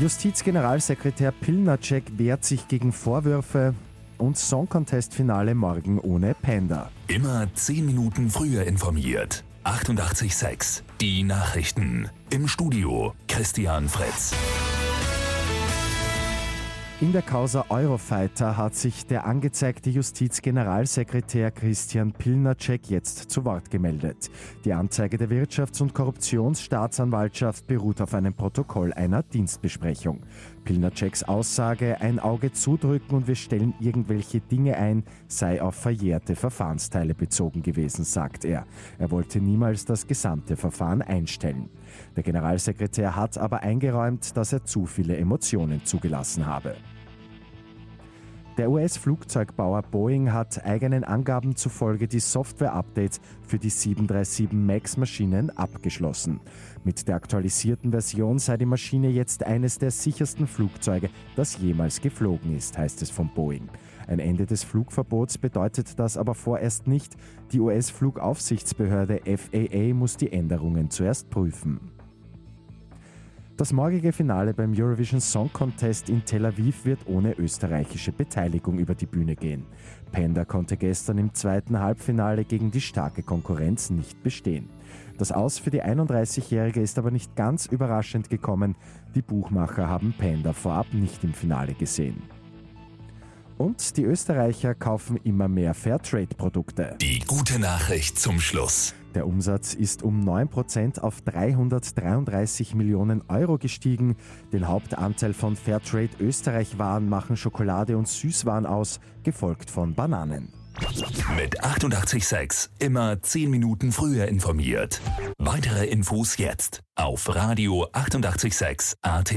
Justizgeneralsekretär Pilnacek wehrt sich gegen Vorwürfe und Song Contest Finale morgen ohne Panda. Immer 10 Minuten früher informiert. 88.6 Die Nachrichten. Im Studio Christian Fritz. In der Causa Eurofighter hat sich der angezeigte Justizgeneralsekretär Christian Pilnacek jetzt zu Wort gemeldet. Die Anzeige der Wirtschafts- und Korruptionsstaatsanwaltschaft beruht auf einem Protokoll einer Dienstbesprechung. Pilnaceks Aussage, ein Auge zudrücken und wir stellen irgendwelche Dinge ein, sei auf verjährte Verfahrensteile bezogen gewesen, sagt er. Er wollte niemals das gesamte Verfahren einstellen. Der Generalsekretär hat aber eingeräumt, dass er zu viele Emotionen zugelassen habe. Der US-Flugzeugbauer Boeing hat eigenen Angaben zufolge die Software-Updates für die 737 MAX-Maschinen abgeschlossen. Mit der aktualisierten Version sei die Maschine jetzt eines der sichersten Flugzeuge, das jemals geflogen ist, heißt es von Boeing. Ein Ende des Flugverbots bedeutet das aber vorerst nicht. Die US-Flugaufsichtsbehörde FAA muss die Änderungen zuerst prüfen. Das morgige Finale beim Eurovision Song Contest in Tel Aviv wird ohne österreichische Beteiligung über die Bühne gehen. Panda konnte gestern im zweiten Halbfinale gegen die starke Konkurrenz nicht bestehen. Das Aus für die 31-Jährige ist aber nicht ganz überraschend gekommen. Die Buchmacher haben Panda vorab nicht im Finale gesehen. Und die Österreicher kaufen immer mehr Fairtrade-Produkte. Die gute Nachricht zum Schluss. Der Umsatz ist um 9% auf 333 Millionen Euro gestiegen. Den Hauptanteil von Fairtrade Österreich-Waren machen Schokolade und Süßwaren aus, gefolgt von Bananen. Mit 886 immer 10 Minuten früher informiert. Weitere Infos jetzt auf Radio 886 AT.